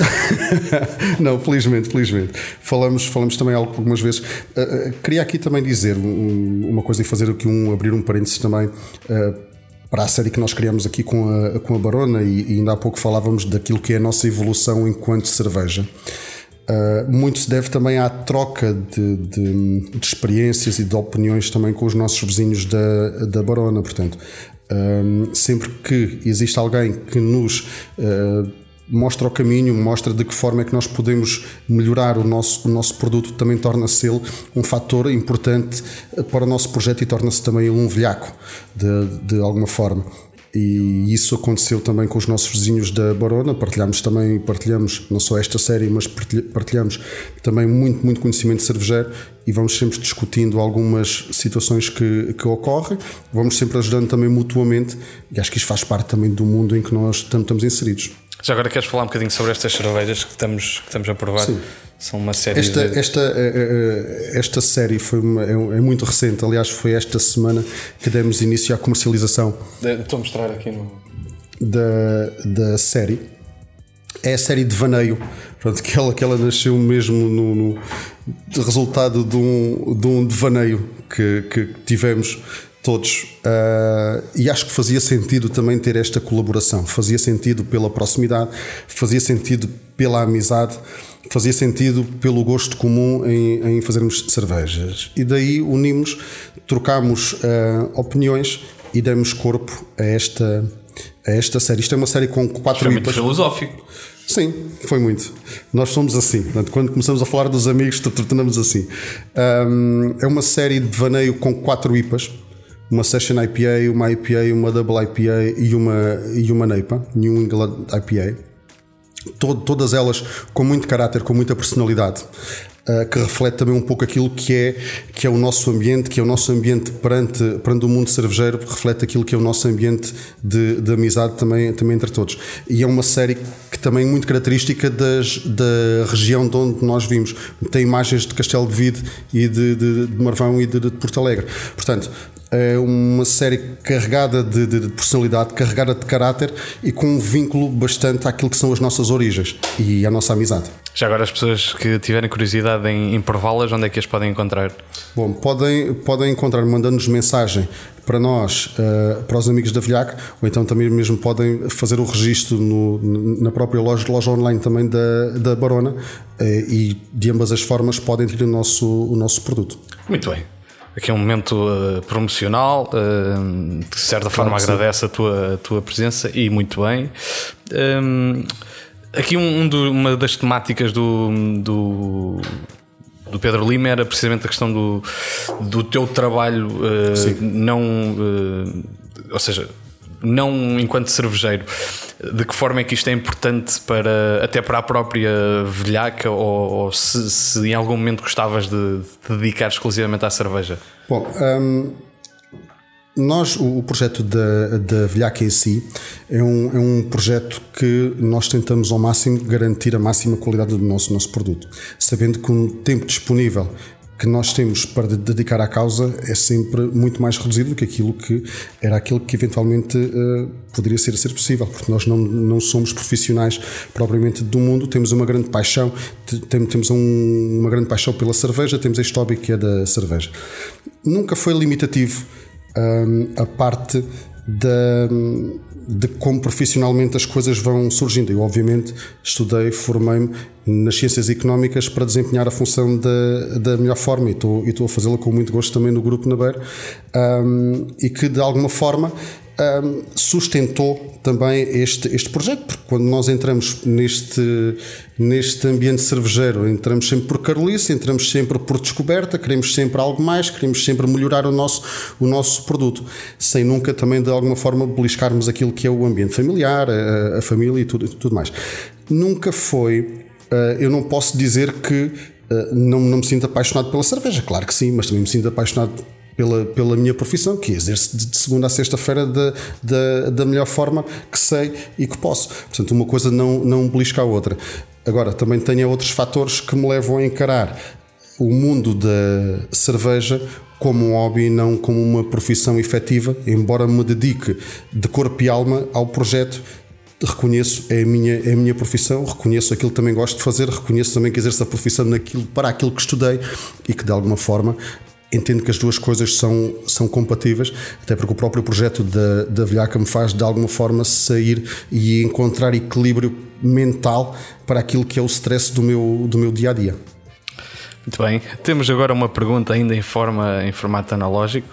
não, felizmente, felizmente. Falamos, falamos também algumas vezes. Uh, uh, queria aqui também dizer um, uma coisa e fazer aqui um abrir um parênteses também. Uh, para a série que nós criamos aqui com a, com a Barona, e, e ainda há pouco falávamos daquilo que é a nossa evolução enquanto cerveja. Uh, muito se deve também à troca de, de, de, experiências e de opiniões também com os nossos vizinhos da, da Barona. Portanto, uh, sempre que existe alguém que nos uh, mostra o caminho, mostra de que forma é que nós podemos melhorar o nosso, o nosso produto, também torna-se ele um fator importante para o nosso projeto e torna-se também um velhaco, de, de alguma forma. E isso aconteceu também com os nossos vizinhos da Barona. Partilhamos também, partilhamos não só esta série, mas partilhamos também muito, muito conhecimento cervejeiro e vamos sempre discutindo algumas situações que, que ocorrem. Vamos sempre ajudando também mutuamente e acho que isto faz parte também do mundo em que nós estamos inseridos. Já agora queres falar um bocadinho sobre estas cervejas que estamos, que estamos a provar? Sim. São uma série esta, de... esta, esta série foi uma, é, é, muito recente, aliás, foi esta semana que demos início à comercialização. Estou a mostrar aqui no. Da, da série. É a série de Vaneio, pronto, que, ela, que ela nasceu mesmo no, no resultado de um, de um devaneio que, que tivemos todos. Uh, e acho que fazia sentido também ter esta colaboração. Fazia sentido pela proximidade, fazia sentido pela amizade, fazia sentido pelo gosto comum em, em fazermos cervejas. E daí unimos, trocámos uh, opiniões e demos corpo a esta, a esta série. Isto é uma série com quatro Foi muito filosófico. Sim, foi muito. Nós somos assim. Portanto, quando começamos a falar dos amigos, tornamos assim. Um, é uma série de vaneio com quatro IPAs. Uma Session IPA, uma IPA, uma Double IPA e uma, e uma NEIPA, New England IPA. Todo, todas elas com muito caráter, com muita personalidade. Uh, que reflete também um pouco aquilo que é, que é o nosso ambiente, que é o nosso ambiente perante, perante o mundo cervejeiro, reflete aquilo que é o nosso ambiente de, de amizade também, também entre todos. E é uma série que também é muito característica das, da região de onde nós vimos. Tem imagens de Castelo de Vide e de, de, de Marvão e de, de Porto Alegre. Portanto, é uma série carregada de, de, de, personalidade, carregada de caráter e com um vínculo bastante àquilo que são as nossas origens e à nossa amizade. Já agora as pessoas que tiverem curiosidade em, em prová-las, onde é que as podem encontrar? Bom, podem, podem encontrar mandando-nos mensagem para nós, uh, para os amigos da Velhac, ou então também mesmo podem fazer o registro no, na própria loja, loja online também da, da Barona uh, e de ambas as formas podem ter o nosso, o nosso produto. Muito bem aqui é um momento uh, promocional, uh, de certa forma claro agradece a tua, a tua presença e muito bem. Um, aqui um, um do, uma das temáticas do, do, do, Pedro Lima era precisamente a questão do, do teu trabalho uh, não. ou seja, não enquanto cervejeiro, de que forma é que isto é importante para até para a própria velhaca ou, ou se, se, em algum momento gostavas de, de dedicar exclusivamente à cerveja? Bom, um, nós, o, projeto da, da velhaca em si é um, é um projeto que nós tentamos ao máximo garantir a máxima qualidade do nosso, nosso produto, sabendo que um tempo disponível que nós temos para dedicar à causa é sempre muito mais reduzido do que aquilo que era aquilo que eventualmente uh, poderia ser, ser possível, porque nós não, não somos profissionais propriamente do mundo, temos uma grande paixão, temos um, uma grande paixão pela cerveja, temos este hobby que é da cerveja. Nunca foi limitativo um, a parte da de como profissionalmente as coisas vão surgindo. Eu, obviamente, estudei, formei-me nas ciências económicas para desempenhar a função da, da melhor forma e estou, e estou a fazê-la com muito gosto também no Grupo Nabeiro um, e que, de alguma forma, um, sustentou também este, este projeto, porque quando nós entramos neste, neste ambiente cervejeiro, entramos sempre por carolice, entramos sempre por descoberta, queremos sempre algo mais, queremos sempre melhorar o nosso, o nosso produto, sem nunca também de alguma forma beliscarmos aquilo que é o ambiente familiar, a, a família e tudo, tudo mais. Nunca foi, uh, eu não posso dizer que uh, não, não me sinto apaixonado pela cerveja, claro que sim, mas também me sinto apaixonado pela, pela minha profissão, que exerce de segunda a sexta-feira da, da, da melhor forma que sei e que posso. Portanto, uma coisa não, não belisca a outra. Agora, também tenho outros fatores que me levam a encarar o mundo da cerveja como um hobby e não como uma profissão efetiva, embora me dedique de corpo e alma ao projeto reconheço é a minha é a minha profissão reconheço aquilo que também gosto de fazer reconheço também que exerço a profissão naquilo para aquilo que estudei e que de alguma forma entendo que as duas coisas são, são compatíveis, até porque o próprio projeto da, da Vilhaca me faz de alguma forma sair e encontrar equilíbrio mental para aquilo que é o stress do meu, do meu dia a dia. Muito bem, temos agora uma pergunta ainda em, forma, em formato analógico,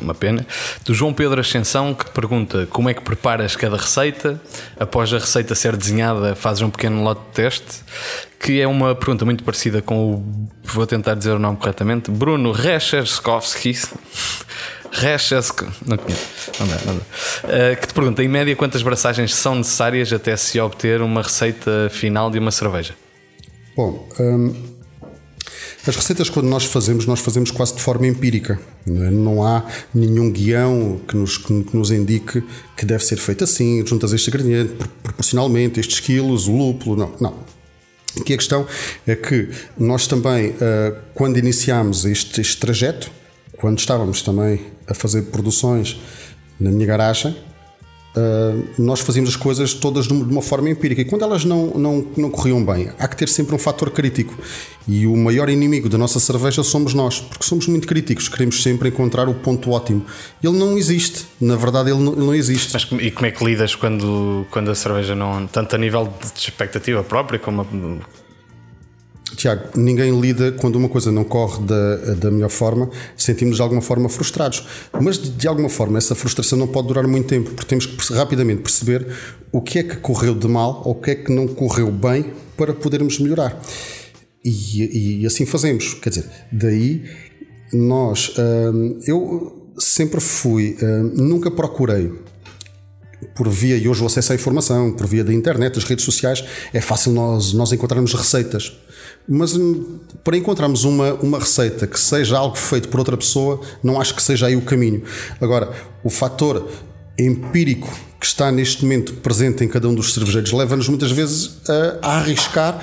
uma pena, do João Pedro Ascensão que pergunta como é que preparas cada receita, após a receita ser desenhada, fazes um pequeno lote de teste, que é uma pergunta muito parecida com o, vou tentar dizer o nome corretamente, Bruno Recheskovski. Recheskovski, não conheço, não dá, não dá. Uh, que te pergunta em média quantas braçagens são necessárias até se obter uma receita final de uma cerveja. Bom, hum as receitas, quando nós fazemos, nós fazemos quase de forma empírica. Não, é? há nenhum guião que nos, que nos indique que deve ser feito assim, juntas este ingrediente, proporcionalmente, estes quilos, o lúpulo. Não, não. Aqui a questão é que nós também, eh, quando iniciámos este, este trajeto, quando estávamos também a fazer produções na minha garagem, Uh, nós fazíamos as coisas todas de uma forma empírica e quando elas não, não, não corriam bem, há que ter sempre um fator crítico. E o maior inimigo da nossa cerveja somos nós, porque somos muito críticos, queremos sempre encontrar o ponto ótimo. Ele não existe, na verdade, ele não, ele não existe. Mas e como é que lidas quando, quando a cerveja não, tanto a nível de expectativa própria como a, Tiago, ninguém lida quando uma coisa não corre da, da melhor forma, sentimos de alguma forma frustrados. Mas de, de, alguma forma essa frustração não pode durar muito tempo, porque temos que rapidamente perceber o que é que correu de mal ou o que é que não correu bem para podermos melhorar. E, e assim fazemos. Quer dizer, daí nós. Hum, eu sempre fui, uh, nunca procurei por via, e hoje o acesso à informação, por via da internet, das redes sociais, é fácil nós, nós encontrarmos receitas. Mas hum, para encontrarmos uma, uma receita que seja algo feito por outra pessoa, não acho que seja aí o caminho. Agora, o fator empírico que está neste momento presente em cada um dos cervejeiros leva-nos muitas vezes a, a arriscar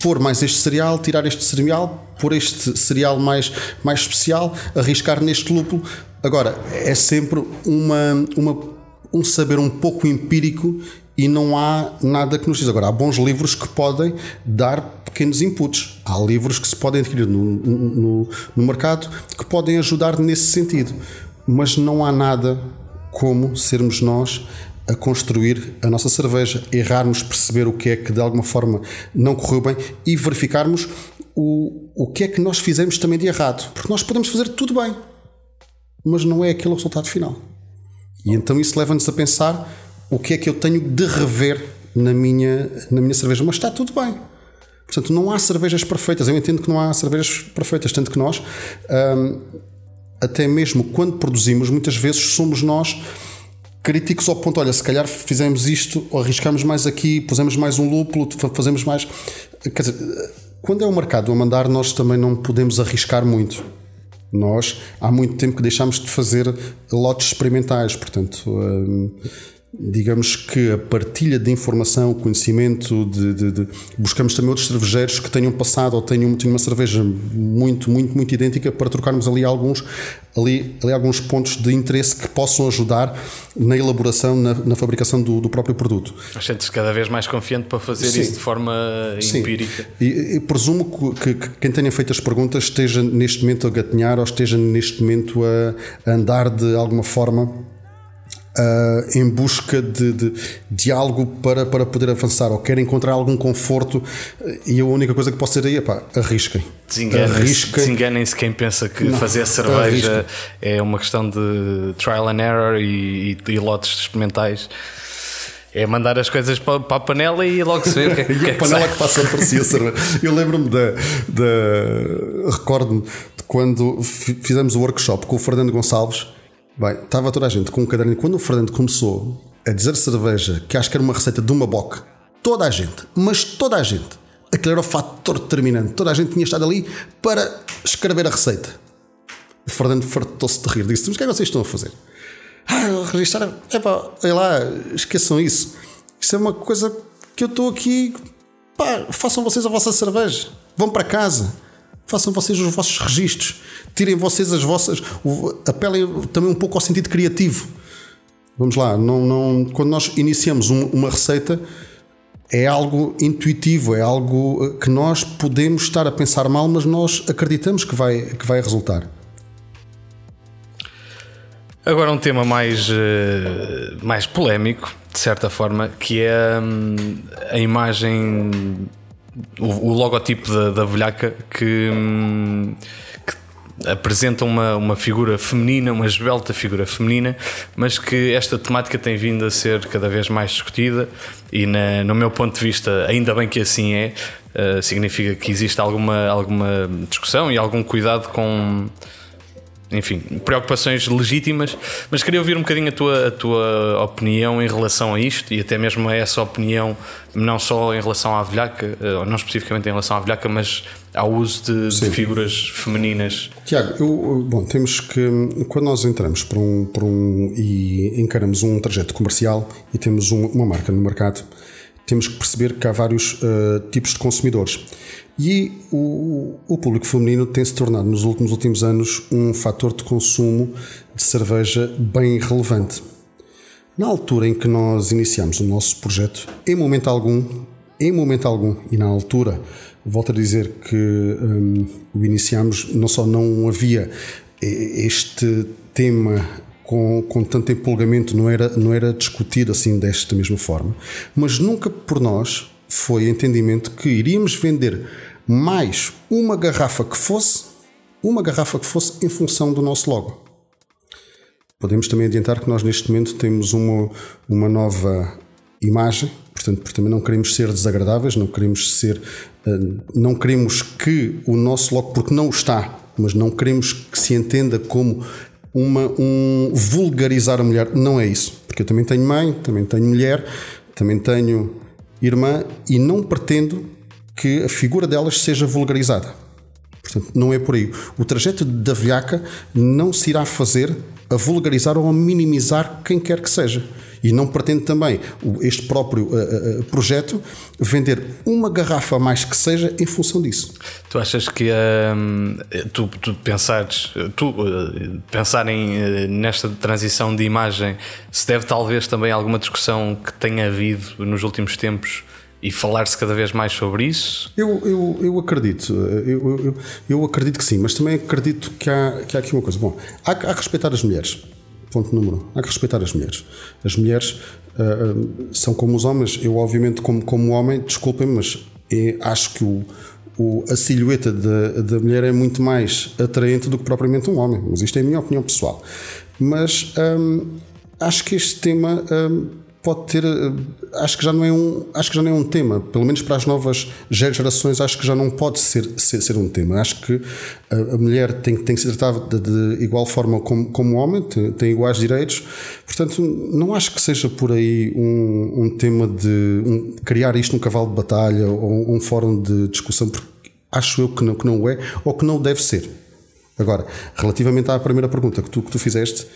pôr mais este cereal, tirar este cereal, pôr este cereal mais, mais especial, arriscar neste lúpulo. Agora, é sempre uma, uma, um saber um pouco empírico e não há nada que nos diz. Agora, há bons livros que podem dar pequenos inputs. Há livros que se podem adquirir no, no, no mercado que podem ajudar nesse sentido. Mas não há nada como sermos nós a construir a nossa cerveja, errarmos, perceber o que é que de alguma forma não correu bem e verificarmos o, o que é que nós fizemos também de errado. Porque nós podemos fazer tudo bem, mas não é aquele resultado final. E então isso leva-nos a pensar o que é que eu tenho de rever na minha, na minha cerveja. Mas está tudo bem. Portanto, não há cervejas perfeitas. Eu entendo que não há cervejas perfeitas, tanto que nós, até mesmo quando produzimos, muitas vezes somos nós críticos ao ponto, olha, se calhar fizemos isto, arriscamos mais aqui, pusemos mais um lúpulo, fazemos mais. Quer dizer, quando é o mercado a mandar, nós também não podemos arriscar muito. Nós há muito tempo que deixámos de fazer lotes experimentais, portanto. Digamos que a partilha de informação, conhecimento, de, de, de, buscamos também outros cervejeiros que tenham passado ou tenham, tenham uma cerveja muito, muito, muito idêntica para trocarmos ali alguns, ali, ali alguns pontos de interesse que possam ajudar na elaboração, na, na fabricação do, do, próprio produto. Sentes cada vez mais confiante para fazer Sim. isso de forma empírica. Sim. E, e presumo que, que, quem tenha feito as perguntas esteja neste momento a gatinhar ou esteja neste momento a, a andar de alguma forma Uh, em busca de, de, de, algo para, para poder avançar ou querem encontrar algum conforto e a única coisa que posso dizer aí é pá, arrisquem. Desenganem-se desenganem quem pensa que não, fazer cerveja é uma questão de trial and error e, e, e lotes experimentais. É mandar as coisas para, para a panela e logo se vê o que é que, e a é panela que, que passa por si a cerveja. Eu lembro-me da. da Recordo-me de quando fizemos o workshop com o Fernando Gonçalves Bem, estava toda a gente com um caderno. Quando o Fernando começou a dizer cerveja, que acho que era uma receita de uma boca, toda a gente, mas toda a gente, aquele era o fator determinante. Toda a gente tinha estado ali para escrever a receita. O Fernando fartou-se de rir. Disse: Mas o que é que vocês estão a fazer? Ah, registrar. É pá, olha lá, esqueçam isso. Isso é uma coisa que eu estou aqui. Pá, façam vocês a vossa cerveja. Vão para casa Façam vocês os vossos registros, tirem vocês as vossas. apelem também um pouco ao sentido criativo. Vamos lá, não, não, quando nós iniciamos um, uma receita, é algo intuitivo, é algo eh, que nós podemos estar a pensar mal, mas nós acreditamos que vai, que vai resultar. Agora um tema mais, eh, mais polémico, de certa forma, que é hum, a imagem o, o logotipo da, da velhaca que, que apresenta uma, uma figura feminina, uma esbelta figura feminina, mas que esta temática tem vindo a ser cada vez mais discutida e, na, no meu ponto de vista, ainda bem que assim é, uh, significa que existe alguma, alguma discussão e algum cuidado com enfim, preocupações legítimas, mas queria ouvir um bocadinho a tua, a tua opinião em relação a isto e até mesmo a essa opinião, não só em relação à velhaca, ou não especificamente em relação à velhaca, mas ao uso de, de figuras femininas. Tiago, eu, bom, temos que, quando nós entramos por um, por um e encaramos um trajeto comercial e temos um, uma marca no mercado, temos que perceber que há vários uh, tipos de consumidores. E o, o público feminino tem se tornado nos últimos, últimos anos um fator de consumo de cerveja bem relevante. Na altura em que nós iniciamos o nosso projeto, em momento algum, em momento algum, e na altura, volto a dizer que um, o iniciamos, não só não havia este tema com, com tanto empolgamento, não era, não era discutido assim desta mesma forma, mas nunca por nós foi entendimento que iríamos vender mais uma garrafa que fosse, uma garrafa que fosse em função do nosso logo. Podemos também adiantar que nós neste momento temos uma, uma nova imagem, portanto, também não queremos ser desagradáveis, não queremos ser, eh, não queremos que o nosso logo, porque não está, mas não queremos que se entenda como uma, um vulgarizar a mulher. Não é isso. Porque eu também tenho mãe, também tenho mulher, também tenho irmã e não pretendo que a figura delas seja vulgarizada. Portanto, não é por aí. O trajeto da velhaca não se irá fazer a vulgarizar ou a minimizar quem quer que seja. E não pretende também este próprio uh, uh, projeto vender uma garrafa a mais que seja em função disso. Tu achas que uh, tu, tu pensares, tu pensarem nesta transição de imagem se deve talvez também a alguma discussão que tenha havido nos últimos tempos e falar-se cada vez mais sobre isso? Eu, eu, eu acredito, eu, eu, eu, acredito que sim, mas também acredito que há, que há aqui uma coisa. Bom, há, há que respeitar as mulheres. Ponto número um. Há que respeitar as mulheres. As mulheres uh, são como os homens. Eu, obviamente, como, como homem, desculpem-me, mas acho que o, o, a silhueta da, da mulher é muito mais atraente do que propriamente um homem. Mas isto é a minha opinião pessoal. Mas um, acho que este tema. Um, pode ter eh, acho que já não é um acho que já não é um tema. Pelo menos para as novas gerações acho que já não pode ser ser, ser um tema. Acho que a, mulher tem, tem que ser tratada de, de igual forma como, como o homem tem, tem, iguais direitos. Portanto não acho que seja por aí um, um tema de um, criar isto um cavalo de batalha ou um fórum de discussão porque acho eu que não que não é ou que não deve ser. Agora relativamente à primeira pergunta que tu que tu fizeste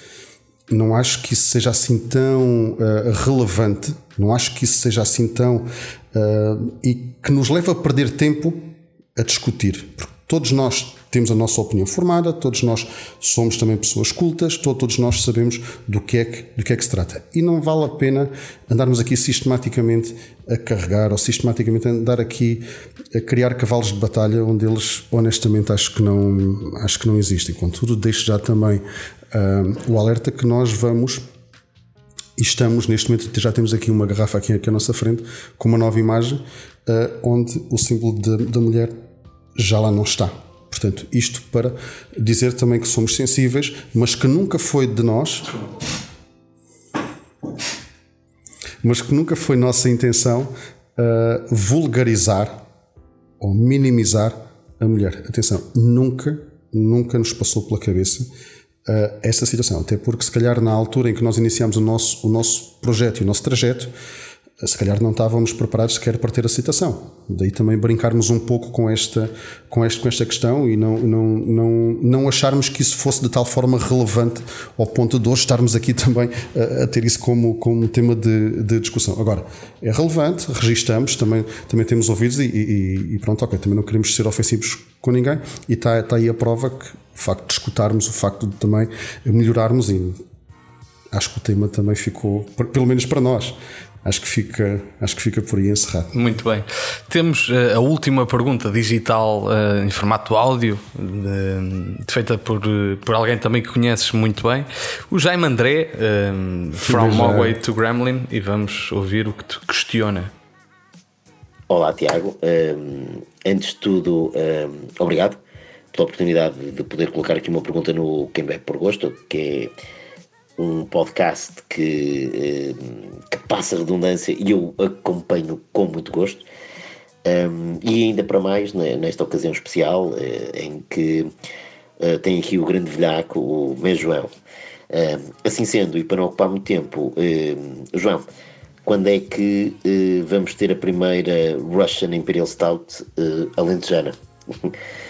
não acho que isso seja assim tão uh, relevante, não acho que isso seja assim tão. Uh, e que nos leva a perder tempo a discutir. Porque todos nós temos a nossa opinião formada, todos nós somos também pessoas cultas, todos nós sabemos do que, é que, do que é que se trata. E não vale a pena andarmos aqui sistematicamente a carregar ou sistematicamente andar aqui a criar cavalos de batalha onde eles honestamente acho que não, acho que não existem. Contudo, deixo já também uh, o alerta que nós vamos e estamos neste momento já temos aqui uma garrafa aqui, aqui à nossa frente com uma nova imagem uh, onde o símbolo da mulher já lá não está. Portanto, isto para dizer também que somos sensíveis, mas que nunca foi de nós, mas que nunca foi nossa intenção uh, vulgarizar ou minimizar a mulher. Atenção, nunca, nunca nos passou pela cabeça uh, essa situação. Até porque, se calhar, na altura em que nós iniciamos o nosso, o nosso projeto e o nosso trajeto, uh, se calhar não estávamos preparados sequer para ter a citação. Daí também brincarmos um pouco com esta, com com esta questão e não, não, não, não acharmos que isso fosse de tal forma relevante ao ponto de hoje estarmos aqui também a, a ter isso como, como tema de, de, discussão. Agora, é relevante, registamos, também, também temos ouvidos e, e, e, pronto, ok, também não queremos ser ofensivos com ninguém e está, está aí a prova que o facto de escutarmos, o facto de também melhorarmos e acho que o tema também ficou, pelo menos para nós, acho que fica, acho que fica por aí encerrado. Muito bem. Temos uh, a última pergunta digital uh, em formato áudio, feita por, por alguém também que conheces muito bem, o Jaime André, From Mogwai to Gremlin, e vamos ouvir o que te questiona. Olá, Tiago. Um, antes de tudo, um, obrigado pela oportunidade de poder colocar aqui uma pergunta no Quem Bebe por Gosto, que é um podcast que, eh, que passa redundância e eu acompanho com muito gosto. Um, e ainda para mais, nesta ocasião especial, uh, em que uh, tem aqui o grande velhaco, o meu João. Assim sendo, e para não ocupar muito tempo, João, quando é que vamos ter a primeira Russian Imperial Stout alentejana?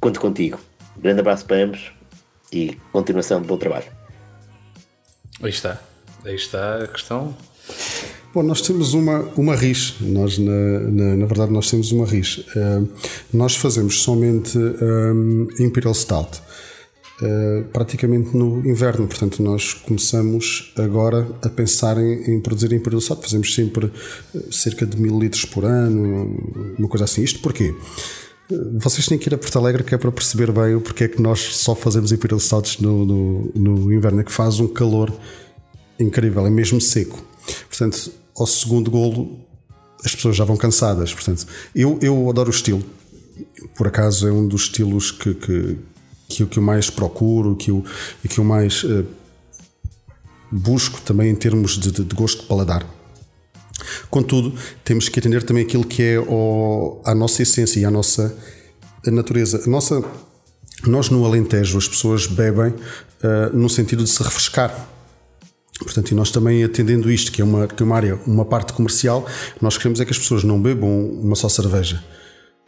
Conto contigo. Grande abraço para ambos e continuação de bom trabalho. Aí está. Aí está a questão. Bom, nós temos uma, uma RIS, nós na, na, na verdade nós temos uma RIS. Uh, nós fazemos somente um, Imperial Stout, uh, praticamente no inverno, portanto nós começamos agora a pensar em, em produzir Imperial Stout, fazemos sempre cerca de mil litros por ano, uma coisa assim. Isto porquê? Vocês têm que ir a Porto Alegre que é para perceber bem o porquê é que nós só fazemos Imperial Stouts no, no, no inverno, é que faz um calor incrível, é mesmo seco. Portanto, ao segundo golo as pessoas já vão cansadas. Portanto, eu, eu adoro o estilo. Por acaso é um dos estilos que, que, que, que eu mais procuro, que eu, que eu mais uh, busco também em termos de, de, de gosto de paladar. Contudo, temos que atender também aquilo que é o, a nossa essência e a nossa natureza. A nossa, Nós no Alentejo as pessoas bebem uh, no sentido de se refrescar. Portanto, e nós também atendendo isto, que é, uma, que é uma área, uma parte comercial, nós queremos é que as pessoas não bebam uma só cerveja,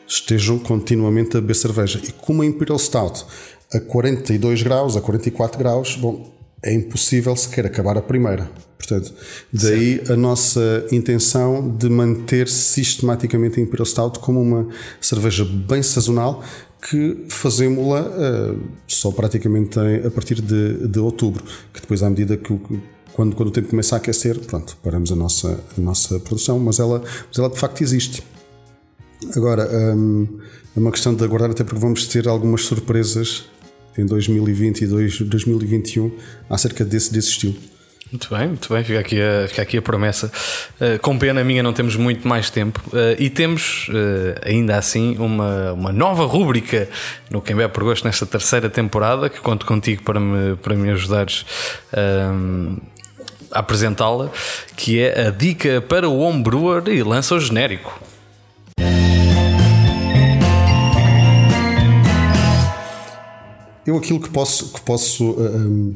estejam continuamente a beber cerveja. E como a Imperial Stout a 42 graus, a 44 graus, bom, é impossível sequer acabar a primeira. Portanto, daí certo. a nossa intenção de manter sistematicamente a Imperial Stout como uma cerveja bem sazonal que fazemos-la uh, só praticamente a partir de, de outubro, que depois à medida que o, quando, quando o tempo começa a aquecer, pronto, paramos a nossa, a nossa produção, mas ela, mas ela de facto existe. Agora, um, é uma questão de aguardar, até porque vamos ter algumas surpresas em 2020 e 2021 acerca desse, desse estilo. Muito bem, muito bem, fica aqui a, fica aqui a promessa. Uh, com pena minha, não temos muito mais tempo uh, e temos uh, ainda assim uma, uma nova rúbrica no Quem Bebe por Gosto nesta terceira temporada que conto contigo para me, para me ajudares a apresentá-la, que é a dica para o homebrewer e lança o genérico. Eu aquilo que posso, que posso um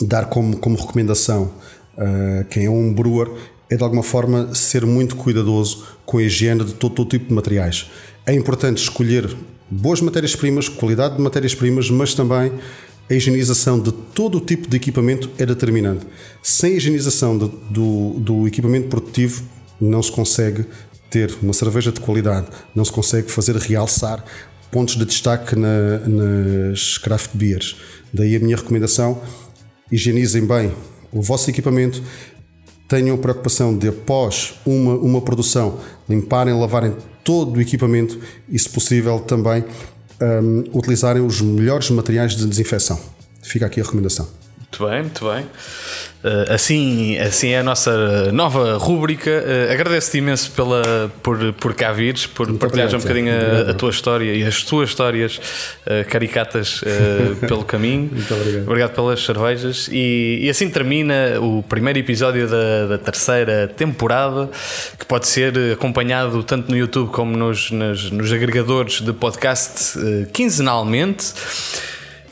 dar como, como recomendação a uh, quem é um brewer é de alguma forma ser muito cuidadoso com a higiene de todo, todo tipo de materiais. É importante escolher boas matérias-primas, qualidade de matérias-primas, mas também a higienização de todo o tipo de equipamento é determinante. Sem a higienização de, do, do equipamento produtivo, não se consegue ter uma cerveja de qualidade, não se consegue fazer realçar pontos de destaque na, nas craft beers. Daí a minha recomendação higienizem bem o vosso equipamento, tenham preocupação de, após uma, uma produção, limparem, lavarem todo o equipamento e, se possível, também um, utilizarem os melhores materiais de desinfecção. Fica aqui a recomendação. Muito bem, muito bem. Uh, assim, assim é a nossa nova rúbrica. Uh, Agradeço-te imenso pela, por, por cá vires, por muito partilhares obrigado, um bocadinho a, a, tua história e as tuas histórias uh, caricatas pelo caminho. Muito obrigado. Obrigado pelas cervejas. E, e assim termina o primeiro episódio da, da, terceira temporada, que pode ser acompanhado tanto no YouTube como nos, nos, nos agregadores de podcast quinzenalmente.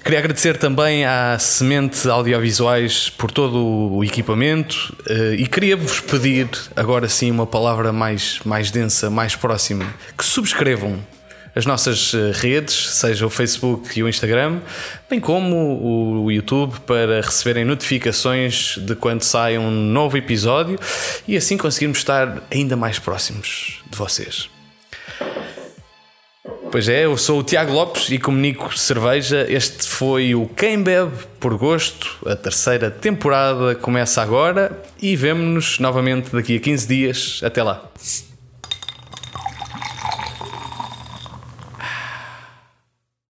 Queria agradecer também à Semente Audiovisuais por todo o equipamento eh, e queria vos pedir agora sim uma palavra mais, mais densa, mais próxima, que subscrevam as nossas eh, redes, seja o Facebook e o Instagram, bem como o YouTube, para receberem notificações de quando sai um novo episódio e assim conseguirmos estar ainda mais próximos de vocês. Pois é, eu sou o Tiago Lopes e comunico cerveja. Este foi o Quem Bebe por Gosto. A terceira temporada começa agora e vemo-nos novamente daqui a 15 dias. Até lá.